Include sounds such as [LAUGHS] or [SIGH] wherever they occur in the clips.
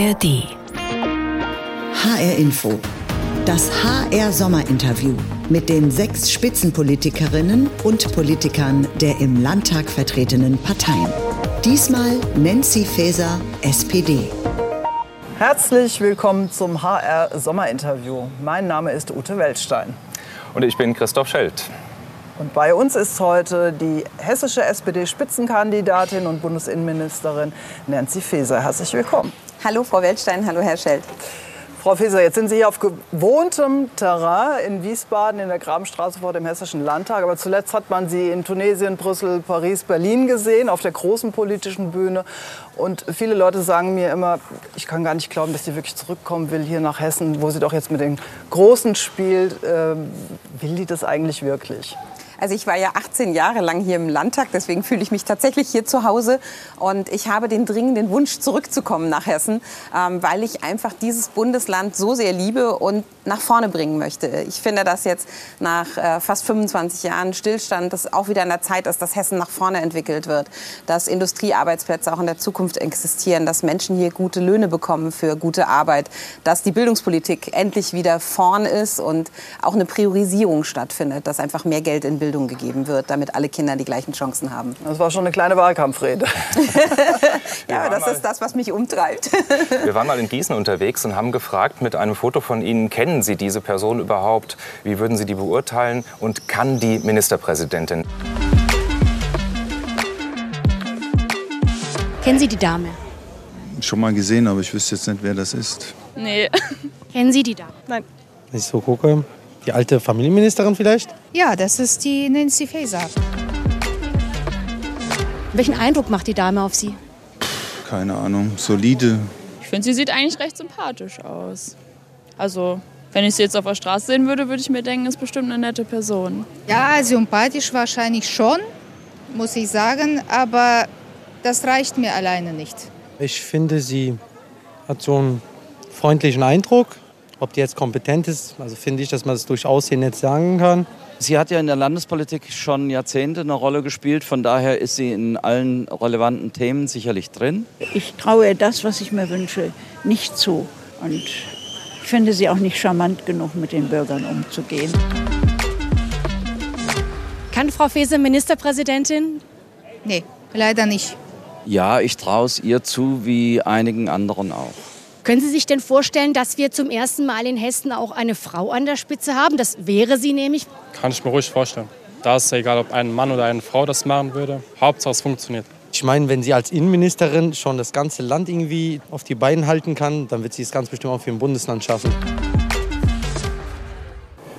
ARD. HR Info. Das HR Sommerinterview mit den sechs Spitzenpolitikerinnen und Politikern der im Landtag vertretenen Parteien. Diesmal Nancy Faeser, SPD. Herzlich willkommen zum HR Sommerinterview. Mein Name ist Ute Weltstein. Und ich bin Christoph Schelt. Und bei uns ist heute die hessische SPD-Spitzenkandidatin und Bundesinnenministerin Nancy Faeser. Herzlich willkommen. Hallo Frau Weltstein, hallo Herr Schelt. Frau Faeser, jetzt sind Sie hier auf gewohntem Terrain in Wiesbaden in der Grabenstraße vor dem Hessischen Landtag. Aber zuletzt hat man Sie in Tunesien, Brüssel, Paris, Berlin gesehen, auf der großen politischen Bühne. Und viele Leute sagen mir immer, ich kann gar nicht glauben, dass sie wirklich zurückkommen will hier nach Hessen, wo sie doch jetzt mit den Großen spielt. Ähm, will die das eigentlich wirklich? Also ich war ja 18 Jahre lang hier im Landtag, deswegen fühle ich mich tatsächlich hier zu Hause. Und ich habe den dringenden Wunsch, zurückzukommen nach Hessen, ähm, weil ich einfach dieses Bundesland so sehr liebe und nach vorne bringen möchte. Ich finde, dass jetzt nach äh, fast 25 Jahren Stillstand das auch wieder an der Zeit ist, dass Hessen nach vorne entwickelt wird, dass Industriearbeitsplätze auch in der Zukunft existieren, dass Menschen hier gute Löhne bekommen für gute Arbeit, dass die Bildungspolitik endlich wieder vorn ist und auch eine Priorisierung stattfindet, dass einfach mehr Geld in Bildung Bildung gegeben wird, damit alle Kinder die gleichen Chancen haben. Das war schon eine kleine Wahlkampfrede. [LAUGHS] ja, das ist das, was mich umtreibt. [LAUGHS] Wir waren mal in Gießen unterwegs und haben gefragt mit einem Foto von Ihnen, kennen Sie diese Person überhaupt? Wie würden Sie die beurteilen? Und kann die Ministerpräsidentin? Kennen Sie die Dame? Schon mal gesehen, aber ich wüsste jetzt nicht, wer das ist. Nee. Kennen Sie die Dame? Nein. Wenn ich so gucke, die alte Familienministerin vielleicht? Ja, das ist die Nancy Faeser. Welchen Eindruck macht die Dame auf Sie? Keine Ahnung, solide. Ich finde, sie sieht eigentlich recht sympathisch aus. Also, wenn ich sie jetzt auf der Straße sehen würde, würde ich mir denken, ist bestimmt eine nette Person. Ja, sympathisch wahrscheinlich schon, muss ich sagen, aber das reicht mir alleine nicht. Ich finde, sie hat so einen freundlichen Eindruck. Ob die jetzt kompetent ist, also finde ich, dass man das durchaus hier nicht sagen kann. Sie hat ja in der Landespolitik schon Jahrzehnte eine Rolle gespielt. Von daher ist sie in allen relevanten Themen sicherlich drin. Ich traue ihr das, was ich mir wünsche, nicht zu. Und ich finde sie auch nicht charmant genug, mit den Bürgern umzugehen. Kann Frau Faeser Ministerpräsidentin? Nee, leider nicht. Ja, ich traue es ihr zu, wie einigen anderen auch. Können Sie sich denn vorstellen, dass wir zum ersten Mal in Hessen auch eine Frau an der Spitze haben? Das wäre sie nämlich. Kann ich mir ruhig vorstellen. Da ist es egal, ob ein Mann oder eine Frau das machen würde. Hauptsache es funktioniert. Ich meine, wenn sie als Innenministerin schon das ganze Land irgendwie auf die Beine halten kann, dann wird sie es ganz bestimmt auch für ein Bundesland schaffen.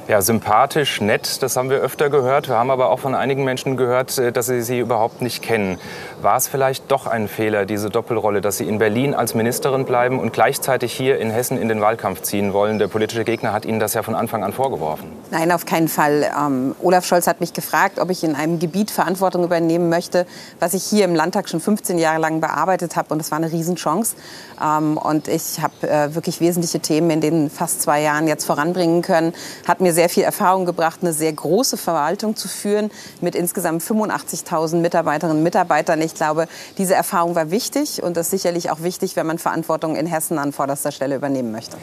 Ja, sympathisch, nett, das haben wir öfter gehört. Wir haben aber auch von einigen Menschen gehört, äh, dass sie sie überhaupt nicht kennen. War es vielleicht doch ein Fehler, diese Doppelrolle, dass Sie in Berlin als Ministerin bleiben und gleichzeitig hier in Hessen in den Wahlkampf ziehen wollen? Der politische Gegner hat Ihnen das ja von Anfang an vorgeworfen. Nein, auf keinen Fall. Ähm, Olaf Scholz hat mich gefragt, ob ich in einem Gebiet Verantwortung übernehmen möchte, was ich hier im Landtag schon 15 Jahre lang bearbeitet habe. Und das war eine Riesenchance. Ähm, und ich habe äh, wirklich wesentliche Themen in den fast zwei Jahren jetzt voranbringen können. Hat mir sehr sehr viel Erfahrung gebracht, eine sehr große Verwaltung zu führen mit insgesamt 85.000 Mitarbeiterinnen und Mitarbeitern. Ich glaube, diese Erfahrung war wichtig und ist sicherlich auch wichtig, wenn man Verantwortung in Hessen an vorderster Stelle übernehmen möchte.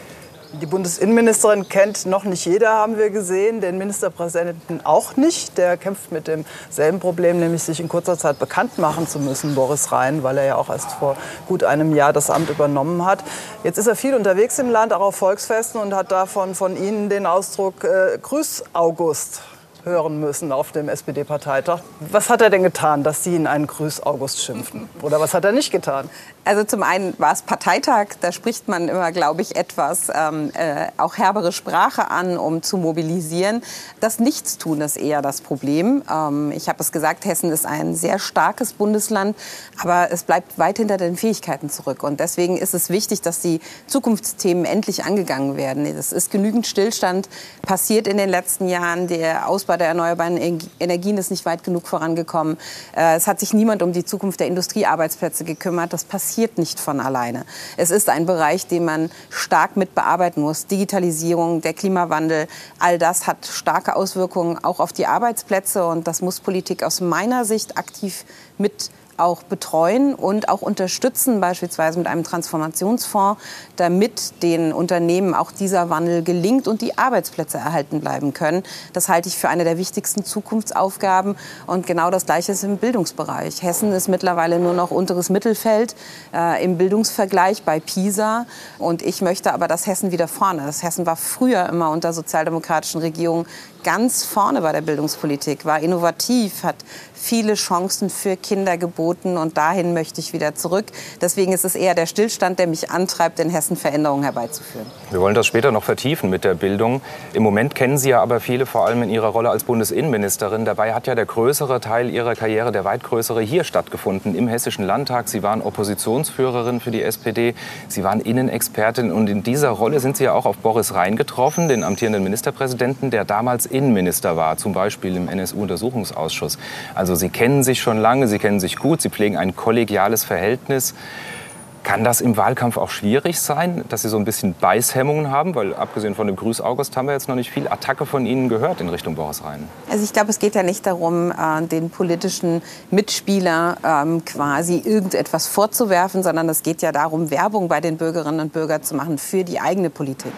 Die Bundesinnenministerin kennt noch nicht jeder, haben wir gesehen, den Ministerpräsidenten auch nicht. Der kämpft mit demselben Problem, nämlich sich in kurzer Zeit bekannt machen zu müssen, Boris Rhein, weil er ja auch erst vor gut einem Jahr das Amt übernommen hat. Jetzt ist er viel unterwegs im Land, auch auf Volksfesten und hat davon von Ihnen den Ausdruck äh, Grüß August hören müssen auf dem SPD-Parteitag. Was hat er denn getan, dass Sie ihn einen Grüß August schimpfen? Oder was hat er nicht getan? Also zum einen war es Parteitag, da spricht man immer, glaube ich, etwas ähm, äh, auch herbere Sprache an, um zu mobilisieren. Das Nichtstun ist eher das Problem. Ähm, ich habe es gesagt, Hessen ist ein sehr starkes Bundesland, aber es bleibt weit hinter den Fähigkeiten zurück. Und deswegen ist es wichtig, dass die Zukunftsthemen endlich angegangen werden. Es ist genügend Stillstand passiert in den letzten Jahren. Der Ausbau der erneuerbaren Energien ist nicht weit genug vorangekommen. Äh, es hat sich niemand um die Zukunft der Industriearbeitsplätze gekümmert. Das passiert passiert nicht von alleine. Es ist ein Bereich, den man stark mit bearbeiten muss. Digitalisierung, der Klimawandel, all das hat starke Auswirkungen auch auf die Arbeitsplätze und das muss Politik aus meiner Sicht aktiv mit auch betreuen und auch unterstützen, beispielsweise mit einem Transformationsfonds, damit den Unternehmen auch dieser Wandel gelingt und die Arbeitsplätze erhalten bleiben können. Das halte ich für eine der wichtigsten Zukunftsaufgaben. Und genau das Gleiche ist im Bildungsbereich. Hessen ist mittlerweile nur noch unteres Mittelfeld äh, im Bildungsvergleich bei PISA. Und ich möchte aber, dass Hessen wieder vorne ist. Hessen war früher immer unter sozialdemokratischen Regierungen ganz vorne bei der Bildungspolitik, war innovativ, hat viele Chancen für Kinder geboten und dahin möchte ich wieder zurück. Deswegen ist es eher der Stillstand, der mich antreibt, in Hessen Veränderungen herbeizuführen. Wir wollen das später noch vertiefen mit der Bildung. Im Moment kennen Sie ja aber viele vor allem in Ihrer Rolle als Bundesinnenministerin. Dabei hat ja der größere Teil Ihrer Karriere, der weit größere, hier stattgefunden, im Hessischen Landtag. Sie waren Oppositionsführerin für die SPD, Sie waren Innenexpertin und in dieser Rolle sind Sie ja auch auf Boris Rhein getroffen, den amtierenden Ministerpräsidenten, der damals Innenminister war, zum Beispiel im NSU-Untersuchungsausschuss. Also Sie kennen sich schon lange, Sie kennen sich gut, Sie pflegen ein kollegiales Verhältnis. Kann das im Wahlkampf auch schwierig sein, dass Sie so ein bisschen Beißhemmungen haben? Weil abgesehen von dem Grüß August haben wir jetzt noch nicht viel Attacke von Ihnen gehört in Richtung Boris Rhein. Also ich glaube, es geht ja nicht darum, äh, den politischen Mitspieler ähm, quasi irgendetwas vorzuwerfen, sondern es geht ja darum, Werbung bei den Bürgerinnen und Bürgern zu machen für die eigene Politik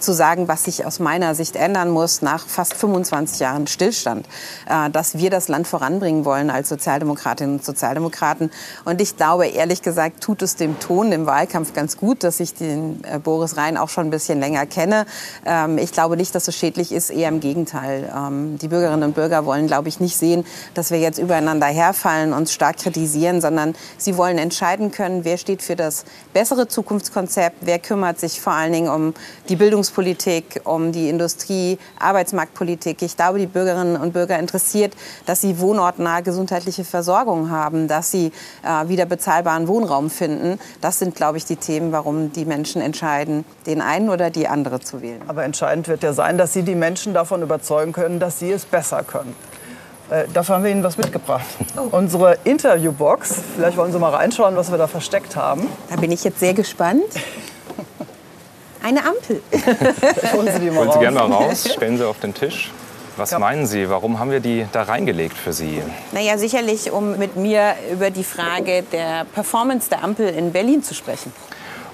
zu sagen, was sich aus meiner Sicht ändern muss nach fast 25 Jahren Stillstand, äh, dass wir das Land voranbringen wollen als Sozialdemokratinnen und Sozialdemokraten. Und ich glaube, ehrlich gesagt, tut es dem Ton im Wahlkampf ganz gut, dass ich den äh, Boris Rhein auch schon ein bisschen länger kenne. Ähm, ich glaube nicht, dass es schädlich ist, eher im Gegenteil. Ähm, die Bürgerinnen und Bürger wollen, glaube ich, nicht sehen, dass wir jetzt übereinander herfallen, uns stark kritisieren, sondern sie wollen entscheiden können, wer steht für das bessere Zukunftskonzept, wer kümmert sich vor allen Dingen um die Bildungs Bildungspolitik, um die Industrie, Arbeitsmarktpolitik. Ich glaube, die Bürgerinnen und Bürger interessiert, dass sie wohnortnahe gesundheitliche Versorgung haben, dass sie äh, wieder bezahlbaren Wohnraum finden. Das sind, glaube ich, die Themen, warum die Menschen entscheiden, den einen oder die andere zu wählen. Aber entscheidend wird ja sein, dass Sie die Menschen davon überzeugen können, dass sie es besser können. Äh, dafür haben wir Ihnen was mitgebracht. Oh. Unsere Interviewbox. Vielleicht wollen Sie mal reinschauen, was wir da versteckt haben. Da bin ich jetzt sehr gespannt. Eine Ampel. [LAUGHS] Holen Sie die mal Holen Sie gerne mal raus, [LAUGHS] stellen Sie auf den Tisch. Was meinen Sie, warum haben wir die da reingelegt für Sie? Naja, sicherlich, um mit mir über die Frage der Performance der Ampel in Berlin zu sprechen.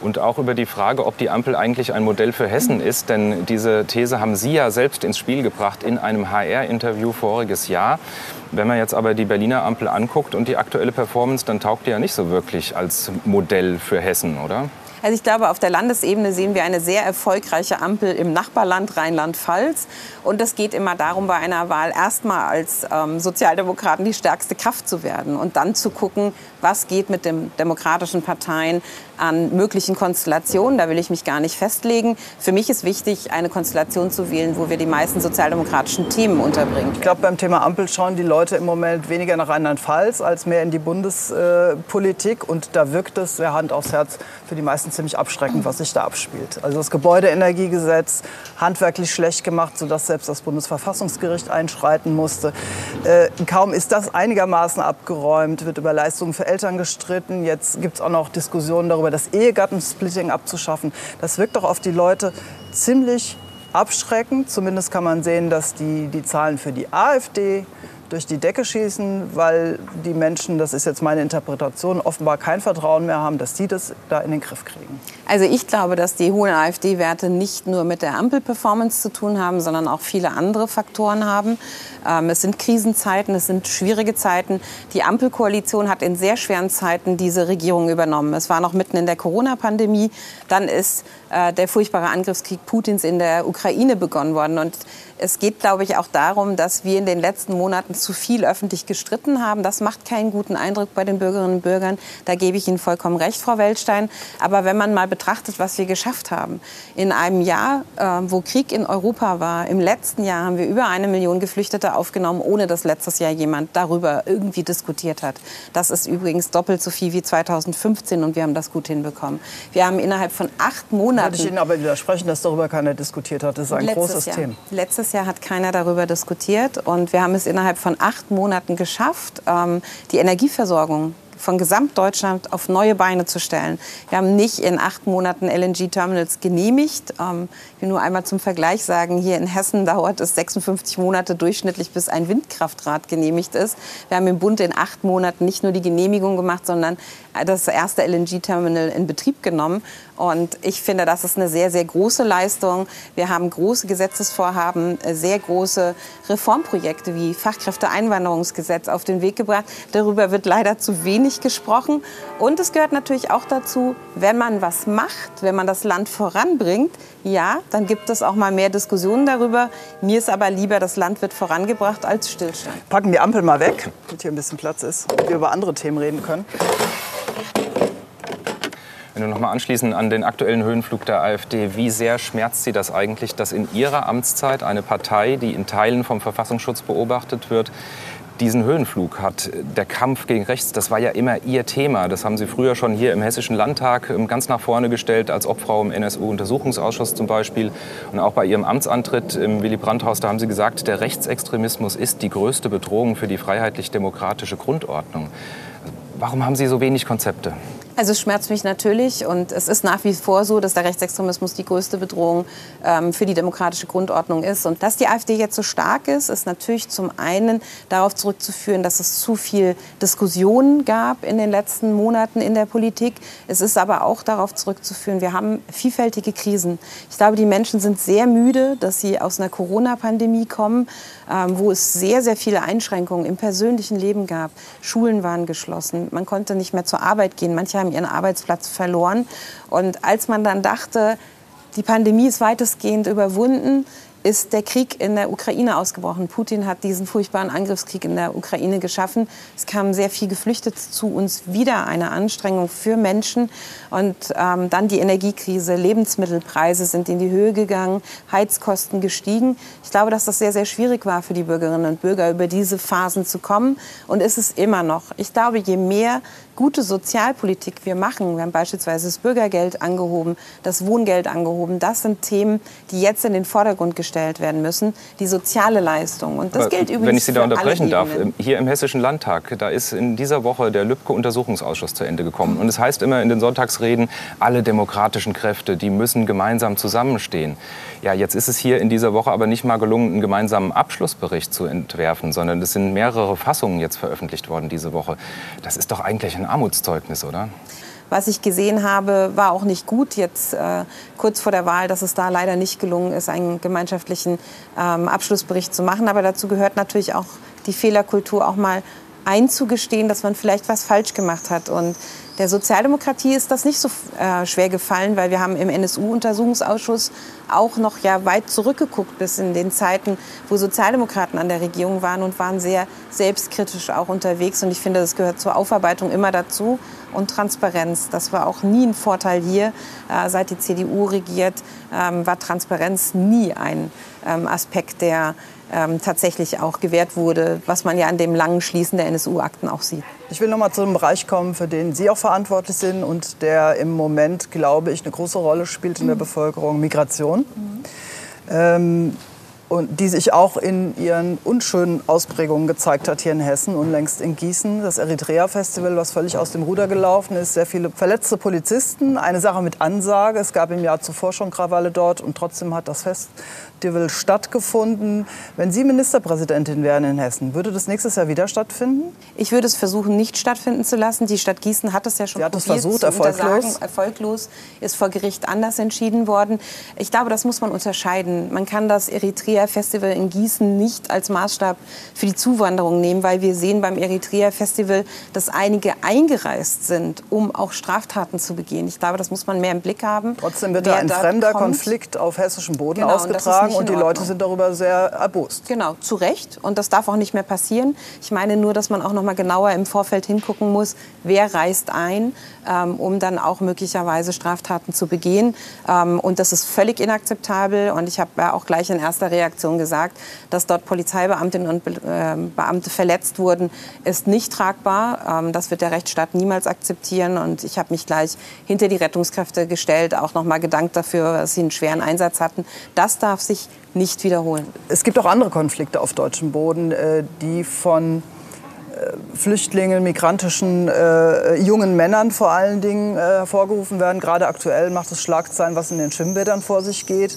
Und auch über die Frage, ob die Ampel eigentlich ein Modell für Hessen ist. Denn diese These haben Sie ja selbst ins Spiel gebracht in einem HR-Interview voriges Jahr. Wenn man jetzt aber die Berliner Ampel anguckt und die aktuelle Performance, dann taugt die ja nicht so wirklich als Modell für Hessen, oder? Also ich glaube, auf der Landesebene sehen wir eine sehr erfolgreiche Ampel im Nachbarland Rheinland-Pfalz. Und es geht immer darum, bei einer Wahl erstmal als ähm, Sozialdemokraten die stärkste Kraft zu werden und dann zu gucken, was geht mit den demokratischen Parteien an möglichen Konstellationen. Da will ich mich gar nicht festlegen. Für mich ist wichtig, eine Konstellation zu wählen, wo wir die meisten sozialdemokratischen Themen unterbringen. Ich glaube, beim Thema Ampel schauen die Leute im Moment weniger nach Rheinland-Pfalz als mehr in die Bundespolitik. Und da wirkt es sehr Hand aufs Herz für die meisten ziemlich abschreckend, was sich da abspielt. Also das Gebäudeenergiegesetz handwerklich schlecht gemacht, sodass selbst das Bundesverfassungsgericht einschreiten musste. Äh, kaum ist das einigermaßen abgeräumt, wird über Leistungen für Eltern gestritten. Jetzt gibt es auch noch Diskussionen darüber, das Ehegattensplitting abzuschaffen. Das wirkt doch auf die Leute ziemlich abschreckend. Zumindest kann man sehen, dass die, die Zahlen für die AfD durch die Decke schießen, weil die Menschen, das ist jetzt meine Interpretation, offenbar kein Vertrauen mehr haben, dass die das da in den Griff kriegen. Also ich glaube, dass die hohen AfD-Werte nicht nur mit der Ampel-Performance zu tun haben, sondern auch viele andere Faktoren haben. Ähm, es sind Krisenzeiten, es sind schwierige Zeiten. Die Ampelkoalition hat in sehr schweren Zeiten diese Regierung übernommen. Es war noch mitten in der Corona-Pandemie. Dann ist äh, der furchtbare Angriffskrieg Putins in der Ukraine begonnen worden. Und es geht, glaube ich, auch darum, dass wir in den letzten Monaten zu viel öffentlich gestritten haben. Das macht keinen guten Eindruck bei den Bürgerinnen und Bürgern. Da gebe ich Ihnen vollkommen recht, Frau Weltstein. Aber wenn man mal betrachtet, was wir geschafft haben, in einem Jahr, äh, wo Krieg in Europa war, im letzten Jahr haben wir über eine Million Geflüchtete aufgenommen, ohne dass letztes Jahr jemand darüber irgendwie diskutiert hat. Das ist übrigens doppelt so viel wie 2015 und wir haben das gut hinbekommen. Wir haben innerhalb von acht Monaten... Würde ich Ihnen aber widersprechen, dass darüber keiner diskutiert hat. Das ist ein großes Jahr. Thema. Letztes Jahr hat keiner darüber diskutiert und wir haben es innerhalb von acht Monaten geschafft, ähm, die Energieversorgung von Gesamtdeutschland auf neue Beine zu stellen. Wir haben nicht in acht Monaten LNG-Terminals genehmigt. Will nur einmal zum Vergleich sagen, hier in Hessen dauert es 56 Monate durchschnittlich, bis ein Windkraftrad genehmigt ist. Wir haben im Bund in acht Monaten nicht nur die Genehmigung gemacht, sondern das erste LNG-Terminal in Betrieb genommen. Und ich finde, das ist eine sehr, sehr große Leistung. Wir haben große Gesetzesvorhaben, sehr große Reformprojekte wie Fachkräfteeinwanderungsgesetz auf den Weg gebracht. Darüber wird leider zu wenig gesprochen. Und es gehört natürlich auch dazu, wenn man was macht, wenn man das Land voranbringt, ja, dann gibt es auch mal mehr Diskussionen darüber. Mir ist aber lieber, das Land wird vorangebracht als Stillstand. Packen die Ampel mal weg, damit hier ein bisschen Platz ist und wir über andere Themen reden können. Wenn wir noch mal anschließen an den aktuellen Höhenflug der AfD, wie sehr schmerzt Sie das eigentlich, dass in Ihrer Amtszeit eine Partei, die in Teilen vom Verfassungsschutz beobachtet wird, diesen Höhenflug hat. Der Kampf gegen rechts, das war ja immer Ihr Thema. Das haben Sie früher schon hier im Hessischen Landtag ähm, ganz nach vorne gestellt, als Obfrau im NSU-Untersuchungsausschuss zum Beispiel. Und auch bei Ihrem Amtsantritt im Willy Brandt-Haus, da haben Sie gesagt, der Rechtsextremismus ist die größte Bedrohung für die freiheitlich-demokratische Grundordnung. Warum haben Sie so wenig Konzepte? Also es schmerzt mich natürlich und es ist nach wie vor so, dass der Rechtsextremismus die größte Bedrohung ähm, für die demokratische Grundordnung ist. Und dass die AfD jetzt so stark ist, ist natürlich zum einen darauf zurückzuführen, dass es zu viel Diskussionen gab in den letzten Monaten in der Politik. Es ist aber auch darauf zurückzuführen, wir haben vielfältige Krisen. Ich glaube, die Menschen sind sehr müde, dass sie aus einer Corona-Pandemie kommen, ähm, wo es sehr, sehr viele Einschränkungen im persönlichen Leben gab. Schulen waren geschlossen, man konnte nicht mehr zur Arbeit gehen, manche haben ihren Arbeitsplatz verloren. Und als man dann dachte, die Pandemie ist weitestgehend überwunden, ist der Krieg in der Ukraine ausgebrochen. Putin hat diesen furchtbaren Angriffskrieg in der Ukraine geschaffen. Es kamen sehr viele Geflüchtete zu uns. Wieder eine Anstrengung für Menschen. Und ähm, dann die Energiekrise. Lebensmittelpreise sind in die Höhe gegangen, Heizkosten gestiegen. Ich glaube, dass das sehr, sehr schwierig war für die Bürgerinnen und Bürger, über diese Phasen zu kommen. Und ist es immer noch. Ich glaube, je mehr gute Sozialpolitik wir machen, wir haben beispielsweise das Bürgergeld angehoben, das Wohngeld angehoben, das sind Themen, die jetzt in den Vordergrund gestellt werden müssen, die soziale Leistung. Und das Aber gilt übrigens Wenn ich Sie da unterbrechen darf, Ebenen. hier im Hessischen Landtag, da ist in dieser Woche der Lübcke-Untersuchungsausschuss zu Ende gekommen. Und es heißt immer in den Sonntagsreden, alle demokratischen Kräfte, die müssen gemeinsam zusammenstehen. Ja, jetzt ist es hier in dieser Woche aber nicht mal gelungen, einen gemeinsamen Abschlussbericht zu entwerfen, sondern es sind mehrere Fassungen jetzt veröffentlicht worden diese Woche. Das ist doch eigentlich ein Armutszeugnis, oder? Was ich gesehen habe, war auch nicht gut. Jetzt äh, kurz vor der Wahl, dass es da leider nicht gelungen ist, einen gemeinschaftlichen ähm, Abschlussbericht zu machen. Aber dazu gehört natürlich auch die Fehlerkultur, auch mal einzugestehen, dass man vielleicht was falsch gemacht hat. Und der Sozialdemokratie ist das nicht so äh, schwer gefallen, weil wir haben im NSU-Untersuchungsausschuss auch noch ja weit zurückgeguckt bis in den Zeiten, wo Sozialdemokraten an der Regierung waren und waren sehr selbstkritisch auch unterwegs. Und ich finde, das gehört zur Aufarbeitung immer dazu. Und Transparenz, das war auch nie ein Vorteil hier. Äh, seit die CDU regiert, ähm, war Transparenz nie ein ähm, Aspekt, der ähm, tatsächlich auch gewährt wurde, was man ja an dem langen Schließen der NSU-Akten auch sieht. Ich will noch mal zu einem Bereich kommen, für den Sie auch verantwortlich sind und der im Moment, glaube ich, eine große Rolle spielt in der Bevölkerung, Migration. Ähm, und die sich auch in ihren unschönen Ausprägungen gezeigt hat hier in Hessen, unlängst in Gießen. Das Eritrea-Festival, was völlig aus dem Ruder gelaufen ist, sehr viele verletzte Polizisten, eine Sache mit Ansage. Es gab im Jahr zuvor schon Krawalle dort und trotzdem hat das Festival stattgefunden. Wenn Sie Ministerpräsidentin wären in Hessen, würde das nächstes Jahr wieder stattfinden? Ich würde es versuchen, nicht stattfinden zu lassen. Die Stadt Gießen hat es ja schon Sie hat es probiert versucht, erfolglos. Erfolglos ist vor Gericht anders entschieden worden. Ich glaube, das muss man unterscheiden. Man kann das Eritrea-Festival in Gießen nicht als Maßstab für die Zuwanderung nehmen, weil wir sehen beim Eritrea-Festival, dass einige eingereist sind, um auch Straftaten zu begehen. Ich glaube, das muss man mehr im Blick haben. Trotzdem wird da ein fremder kommt. Konflikt auf hessischem Boden Genau, ausgetragen in und die. Leute sind darüber sehr erbost. Genau, zu Recht. Und das darf auch nicht mehr passieren. Ich meine nur, dass man auch noch mal genauer im Vorfeld hingucken muss, wer reist ein, ähm, um dann auch möglicherweise Straftaten zu begehen. Ähm, und das ist völlig inakzeptabel. Und ich habe ja auch gleich in erster Reaktion gesagt, dass dort Polizeibeamtinnen und Be ähm, Beamte verletzt wurden, ist nicht tragbar. Ähm, das wird der Rechtsstaat niemals akzeptieren. Und ich habe mich gleich hinter die Rettungskräfte gestellt, auch noch mal gedankt dafür, dass sie einen schweren Einsatz hatten. Das darf sich nicht wiederholen. Es gibt auch andere Konflikte auf deutschem Boden, äh, die von Flüchtlingen, migrantischen äh, jungen Männern vor allen Dingen äh, hervorgerufen werden. Gerade aktuell macht es Schlagzeilen, was in den Schwimmbädern vor sich geht,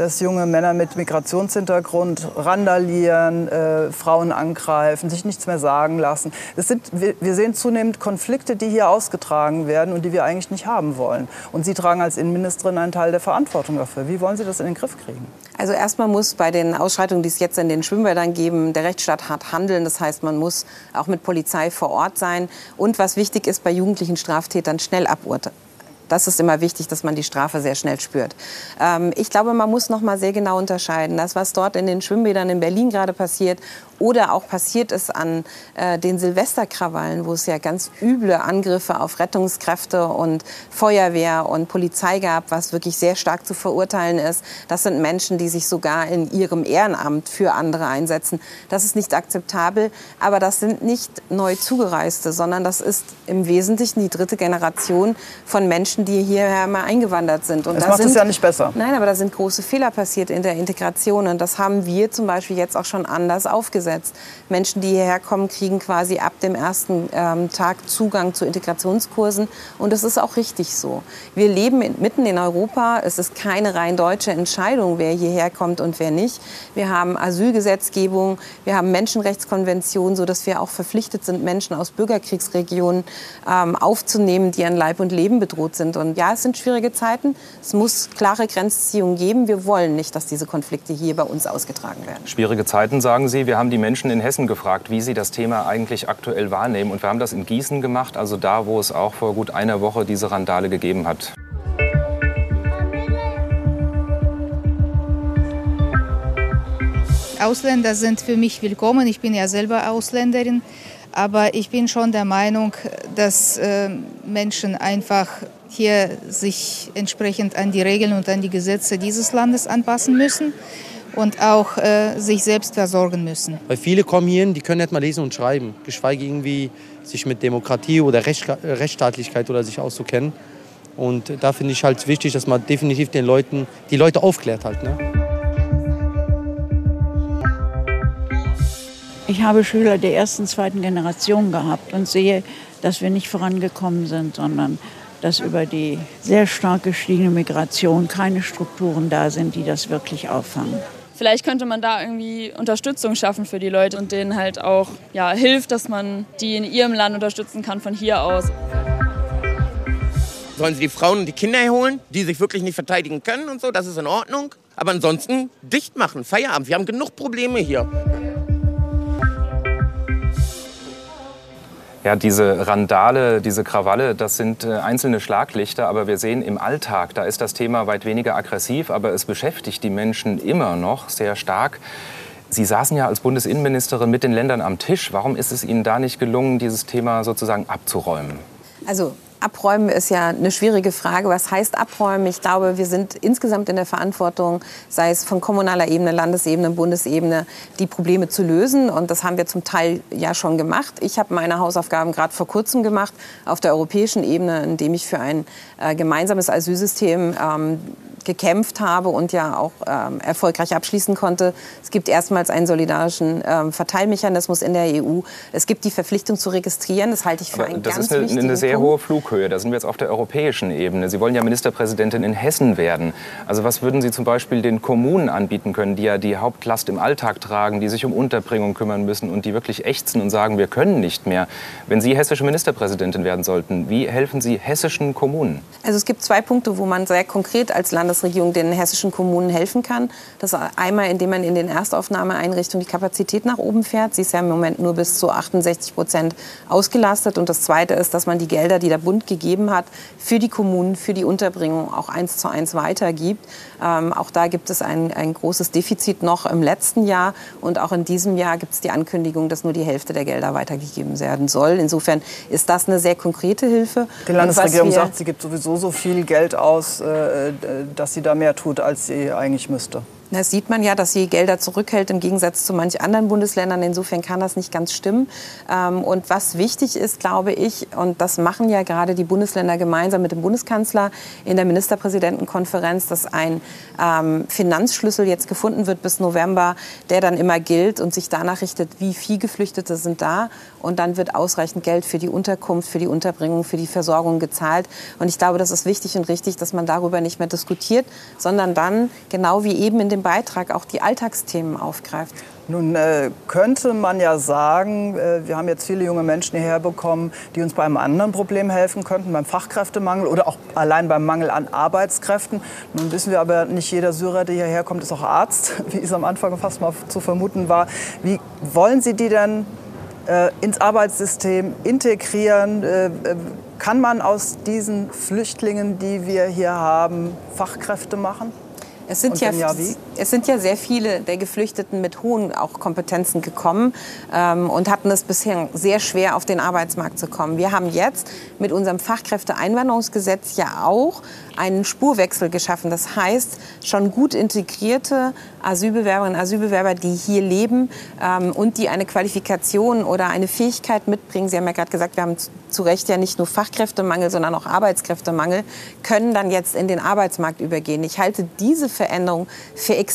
dass junge Männer mit Migrationshintergrund randalieren, äh, Frauen angreifen, sich nichts mehr sagen lassen. Es sind, wir, wir sehen zunehmend Konflikte, die hier ausgetragen werden und die wir eigentlich nicht haben wollen. Und Sie tragen als Innenministerin einen Teil der Verantwortung dafür. Wie wollen Sie das in den Griff kriegen? Also erstmal muss bei den Ausschreitungen, die es jetzt in den Schwimmbädern geben, der Rechtsstaat hart handeln. Das heißt, man muss auch mit Polizei vor Ort sein. Und was wichtig ist, bei jugendlichen Straftätern schnell aburteilen. Das ist immer wichtig, dass man die Strafe sehr schnell spürt. Ähm, ich glaube, man muss noch mal sehr genau unterscheiden. Das, was dort in den Schwimmbädern in Berlin gerade passiert oder auch passiert ist an äh, den Silvesterkrawallen, wo es ja ganz üble Angriffe auf Rettungskräfte und Feuerwehr und Polizei gab, was wirklich sehr stark zu verurteilen ist. Das sind Menschen, die sich sogar in ihrem Ehrenamt für andere einsetzen. Das ist nicht akzeptabel, aber das sind nicht neu zugereiste, sondern das ist im Wesentlichen die dritte Generation von Menschen, die hierher mal eingewandert sind. Und das da macht sind, es ja nicht besser. Nein, aber da sind große Fehler passiert in der Integration und das haben wir zum Beispiel jetzt auch schon anders aufgesetzt. Menschen, die hierher kommen, kriegen quasi ab dem ersten ähm, Tag Zugang zu Integrationskursen. Und das ist auch richtig so. Wir leben in, mitten in Europa. Es ist keine rein deutsche Entscheidung, wer hierher kommt und wer nicht. Wir haben Asylgesetzgebung, wir haben Menschenrechtskonventionen, sodass wir auch verpflichtet sind, Menschen aus Bürgerkriegsregionen ähm, aufzunehmen, die an Leib und Leben bedroht sind. Und ja, es sind schwierige Zeiten. Es muss klare Grenzziehungen geben. Wir wollen nicht, dass diese Konflikte hier bei uns ausgetragen werden. Schwierige Zeiten, sagen Sie. Wir haben die Menschen in Hessen gefragt, wie sie das Thema eigentlich aktuell wahrnehmen. Und wir haben das in Gießen gemacht, also da, wo es auch vor gut einer Woche diese Randale gegeben hat. Ausländer sind für mich willkommen. Ich bin ja selber Ausländerin. Aber ich bin schon der Meinung, dass äh, Menschen einfach hier sich entsprechend an die Regeln und an die Gesetze dieses Landes anpassen müssen und auch äh, sich selbst versorgen müssen. Weil viele kommen hierhin, die können nicht mal lesen und schreiben, geschweige irgendwie sich mit Demokratie oder Recht, Rechtsstaatlichkeit oder sich auszukennen. Und da finde ich halt wichtig, dass man definitiv den Leuten, die Leute aufklärt halt. Ne? Ich habe Schüler der ersten, zweiten Generation gehabt und sehe, dass wir nicht vorangekommen sind, sondern dass über die sehr stark gestiegene Migration keine Strukturen da sind, die das wirklich auffangen vielleicht könnte man da irgendwie Unterstützung schaffen für die Leute und denen halt auch ja, hilft, dass man die in ihrem Land unterstützen kann von hier aus. Sollen sie die Frauen und die Kinder holen, die sich wirklich nicht verteidigen können und so, das ist in Ordnung. Aber ansonsten dicht machen, Feierabend. Wir haben genug Probleme hier. Ja, diese Randale, diese Krawalle, das sind äh, einzelne Schlaglichter, aber wir sehen im Alltag, da ist das Thema weit weniger aggressiv, aber es beschäftigt die Menschen immer noch sehr stark. Sie saßen ja als Bundesinnenministerin mit den Ländern am Tisch. Warum ist es Ihnen da nicht gelungen, dieses Thema sozusagen abzuräumen? Also Abräumen ist ja eine schwierige Frage. Was heißt abräumen? Ich glaube, wir sind insgesamt in der Verantwortung, sei es von kommunaler Ebene, Landesebene, Bundesebene, die Probleme zu lösen. Und das haben wir zum Teil ja schon gemacht. Ich habe meine Hausaufgaben gerade vor kurzem gemacht auf der europäischen Ebene, indem ich für ein äh, gemeinsames Asylsystem ähm, gekämpft habe und ja auch ähm, erfolgreich abschließen konnte. Es gibt erstmals einen solidarischen ähm, Verteilmechanismus in der EU. Es gibt die Verpflichtung zu registrieren. Das halte ich für Aber einen das ganz ist eine, wichtigen eine sehr Punkt. hohe Flughöhe. Da sind wir jetzt auf der europäischen Ebene. Sie wollen ja Ministerpräsidentin in Hessen werden. Also was würden Sie zum Beispiel den Kommunen anbieten können, die ja die Hauptlast im Alltag tragen, die sich um Unterbringung kümmern müssen und die wirklich ächzen und sagen, wir können nicht mehr. Wenn Sie hessische Ministerpräsidentin werden sollten, wie helfen Sie hessischen Kommunen? Also es gibt zwei Punkte, wo man sehr konkret als Landesregierung den hessischen Kommunen helfen kann. Das einmal, indem man in den Erstaufnahmeeinrichtungen die Kapazität nach oben fährt. Sie ist ja im Moment nur bis zu 68 Prozent ausgelastet. Und das Zweite ist, dass man die Gelder, die der Bund gegeben hat, für die Kommunen, für die Unterbringung auch eins zu eins weitergibt. Ähm, auch da gibt es ein, ein großes Defizit noch im letzten Jahr. Und auch in diesem Jahr gibt es die Ankündigung, dass nur die Hälfte der Gelder weitergegeben werden soll. Insofern ist das eine sehr konkrete Hilfe. Die Landesregierung sagt, sie gibt sowieso so viel Geld aus, äh, dass sie da mehr tut, als sie eigentlich müsste. Das sieht man ja, dass sie Gelder zurückhält im Gegensatz zu manch anderen Bundesländern. Insofern kann das nicht ganz stimmen. Ähm, und was wichtig ist, glaube ich, und das machen ja gerade die Bundesländer gemeinsam mit dem Bundeskanzler in der Ministerpräsidentenkonferenz, dass ein ähm, Finanzschlüssel jetzt gefunden wird bis November, der dann immer gilt und sich danach richtet, wie viele Geflüchtete sind da. Und dann wird ausreichend Geld für die Unterkunft, für die Unterbringung, für die Versorgung gezahlt. Und ich glaube, das ist wichtig und richtig, dass man darüber nicht mehr diskutiert, sondern dann, genau wie eben in dem Beitrag, auch die Alltagsthemen aufgreift. Nun äh, könnte man ja sagen, äh, wir haben jetzt viele junge Menschen hierher bekommen, die uns bei einem anderen Problem helfen könnten, beim Fachkräftemangel oder auch allein beim Mangel an Arbeitskräften. Nun wissen wir aber, nicht jeder Syrer, der hierher kommt, ist auch Arzt, [LAUGHS] wie es am Anfang fast mal zu vermuten war. Wie wollen Sie die denn äh, ins Arbeitssystem integrieren? Äh, äh, kann man aus diesen Flüchtlingen, die wir hier haben, Fachkräfte machen? Es sind, ja, ja es sind ja sehr viele der Geflüchteten mit hohen auch Kompetenzen gekommen ähm, und hatten es bisher sehr schwer, auf den Arbeitsmarkt zu kommen. Wir haben jetzt mit unserem Fachkräfteeinwanderungsgesetz ja auch einen Spurwechsel geschaffen. Das heißt, schon gut integrierte Asylbewerberinnen und Asylbewerber, die hier leben ähm, und die eine Qualifikation oder eine Fähigkeit mitbringen. Sie haben ja gerade gesagt, wir haben zu Recht ja nicht nur Fachkräftemangel, sondern auch Arbeitskräftemangel, können dann jetzt in den Arbeitsmarkt übergehen. Ich halte diese Veränderung für extrem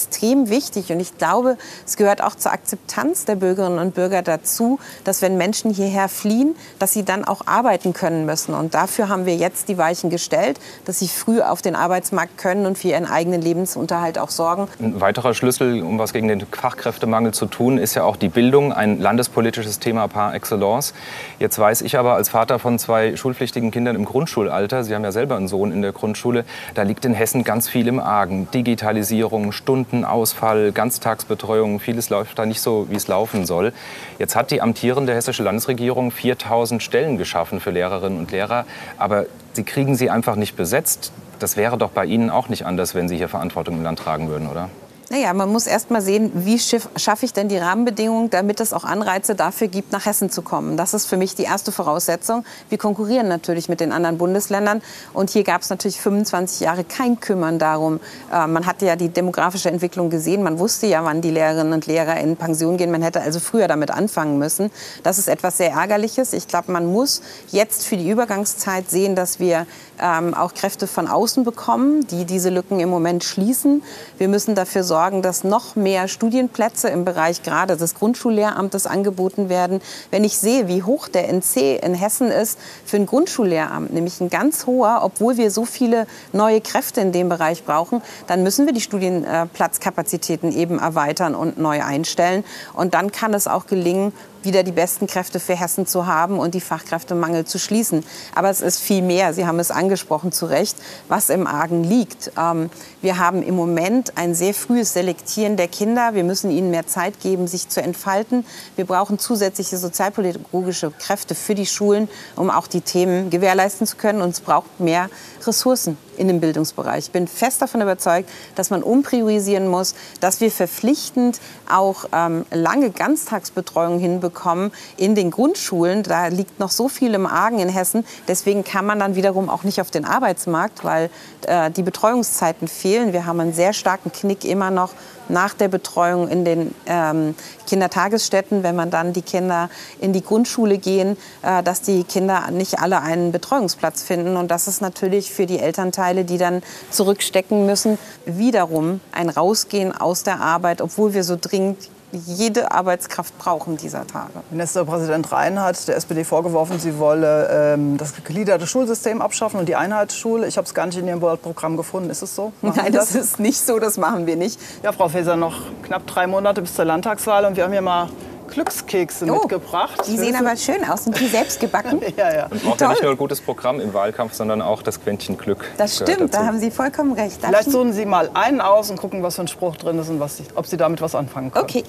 wichtig und ich glaube, es gehört auch zur Akzeptanz der Bürgerinnen und Bürger dazu, dass wenn Menschen hierher fliehen, dass sie dann auch arbeiten können müssen. Und dafür haben wir jetzt die Weichen gestellt, dass sie früh auf den Arbeitsmarkt können und für ihren eigenen Lebensunterhalt auch sorgen. Ein weiterer Schlüssel, um was gegen den Fachkräftemangel zu tun, ist ja auch die Bildung, ein landespolitisches Thema par excellence. Jetzt weiß ich aber als Vater von zwei schulpflichtigen Kindern im Grundschulalter, Sie haben ja selber einen Sohn in der Grundschule, da liegt in Hessen ganz viel im Argen. Digitalisierung, Stundenausfall, Ganztagsbetreuung, vieles läuft da nicht so, wie es laufen soll. Jetzt hat die amtierende hessische Landesregierung 4000 Stellen geschaffen für Lehrerinnen und Lehrer, aber sie kriegen sie einfach nicht besetzt. Das wäre doch bei Ihnen auch nicht anders, wenn Sie hier Verantwortung im Land tragen würden, oder? Naja, man muss erst mal sehen, wie schaffe ich denn die Rahmenbedingungen, damit es auch Anreize dafür gibt, nach Hessen zu kommen. Das ist für mich die erste Voraussetzung. Wir konkurrieren natürlich mit den anderen Bundesländern. Und hier gab es natürlich 25 Jahre kein Kümmern darum. Äh, man hatte ja die demografische Entwicklung gesehen. Man wusste ja, wann die Lehrerinnen und Lehrer in Pension gehen. Man hätte also früher damit anfangen müssen. Das ist etwas sehr Ärgerliches. Ich glaube, man muss jetzt für die Übergangszeit sehen, dass wir ähm, auch Kräfte von außen bekommen, die diese Lücken im Moment schließen. Wir müssen dafür sorgen, dass noch mehr Studienplätze im Bereich gerade des Grundschullehramtes angeboten werden. Wenn ich sehe, wie hoch der NC in Hessen ist für ein Grundschullehramt, nämlich ein ganz hoher, obwohl wir so viele neue Kräfte in dem Bereich brauchen, dann müssen wir die Studienplatzkapazitäten eben erweitern und neu einstellen. Und dann kann es auch gelingen, wieder die besten Kräfte für Hessen zu haben und die Fachkräftemangel zu schließen. Aber es ist viel mehr, Sie haben es angesprochen zu Recht, was im Argen liegt. Ähm, wir haben im Moment ein sehr frühes Selektieren der Kinder. Wir müssen ihnen mehr Zeit geben, sich zu entfalten. Wir brauchen zusätzliche sozialpädagogische Kräfte für die Schulen, um auch die Themen gewährleisten zu können. Und es braucht mehr Ressourcen in dem Bildungsbereich. Ich bin fest davon überzeugt, dass man umpriorisieren muss, dass wir verpflichtend auch ähm, lange Ganztagsbetreuung hinbekommen in den Grundschulen. Da liegt noch so viel im Argen in Hessen. Deswegen kann man dann wiederum auch nicht auf den Arbeitsmarkt, weil äh, die Betreuungszeiten fehlen. Wir haben einen sehr starken Knick immer noch nach der Betreuung in den ähm, Kindertagesstätten, wenn man dann die Kinder in die Grundschule gehen, äh, dass die Kinder nicht alle einen Betreuungsplatz finden. Und das ist natürlich für die Elternteile, die dann zurückstecken müssen, wiederum ein Rausgehen aus der Arbeit, obwohl wir so dringend jede Arbeitskraft brauchen dieser Tage. Ministerpräsident Rhein hat der SPD vorgeworfen, sie wolle ähm, das gegliederte Schulsystem abschaffen und die Einheitsschule. Ich habe es gar nicht in Ihrem Wahlprogramm gefunden. Ist es so? Machen Nein, das? das ist nicht so. Das machen wir nicht. Ja, Frau Faeser, noch knapp drei Monate bis zur Landtagswahl und wir haben hier mal Glückskekse oh, mitgebracht. Die sehen aber schön aus. Sind die selbst gebacken? [LAUGHS] ja, ja. Man braucht ja nicht nur ein gutes Programm im Wahlkampf, sondern auch das Quäntchen Glück. Das stimmt, da haben Sie vollkommen recht. Darf Vielleicht suchen Sie mal einen aus und gucken, was für ein Spruch drin ist und was, ob Sie damit was anfangen können. Okay.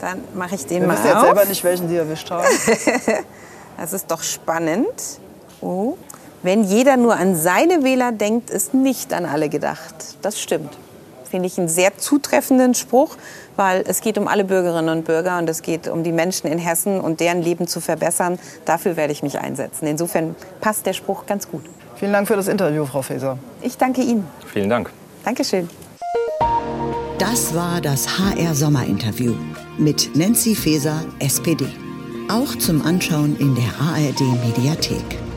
Dann mache ich den Wir mal wissen jetzt selber nicht, welchen Sie erwischt haben. [LAUGHS] das ist doch spannend. Oh. Wenn jeder nur an seine Wähler denkt, ist nicht an alle gedacht. Das stimmt. Finde ich einen sehr zutreffenden Spruch, weil es geht um alle Bürgerinnen und Bürger und es geht um die Menschen in Hessen und deren Leben zu verbessern. Dafür werde ich mich einsetzen. Insofern passt der Spruch ganz gut. Vielen Dank für das Interview, Frau Faeser. Ich danke Ihnen. Vielen Dank. Dankeschön. Das war das HR Sommerinterview mit Nancy Faeser, SPD. Auch zum Anschauen in der ARD Mediathek.